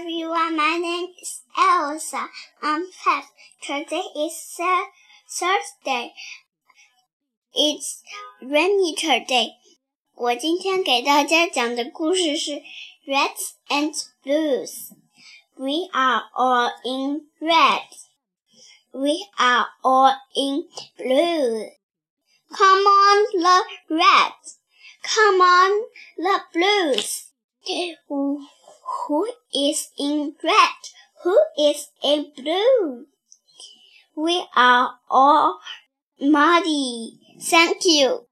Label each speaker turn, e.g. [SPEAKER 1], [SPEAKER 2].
[SPEAKER 1] everyone. My name is Elsa. I'm five. Today is Thursday. It's rainy today. 我今天给大家讲的故事是 Reds and Blues. We are all in red. We are all in blue. Come on the reds. Come on the blues. Who is in red? Who is in blue? We are all muddy. Thank you.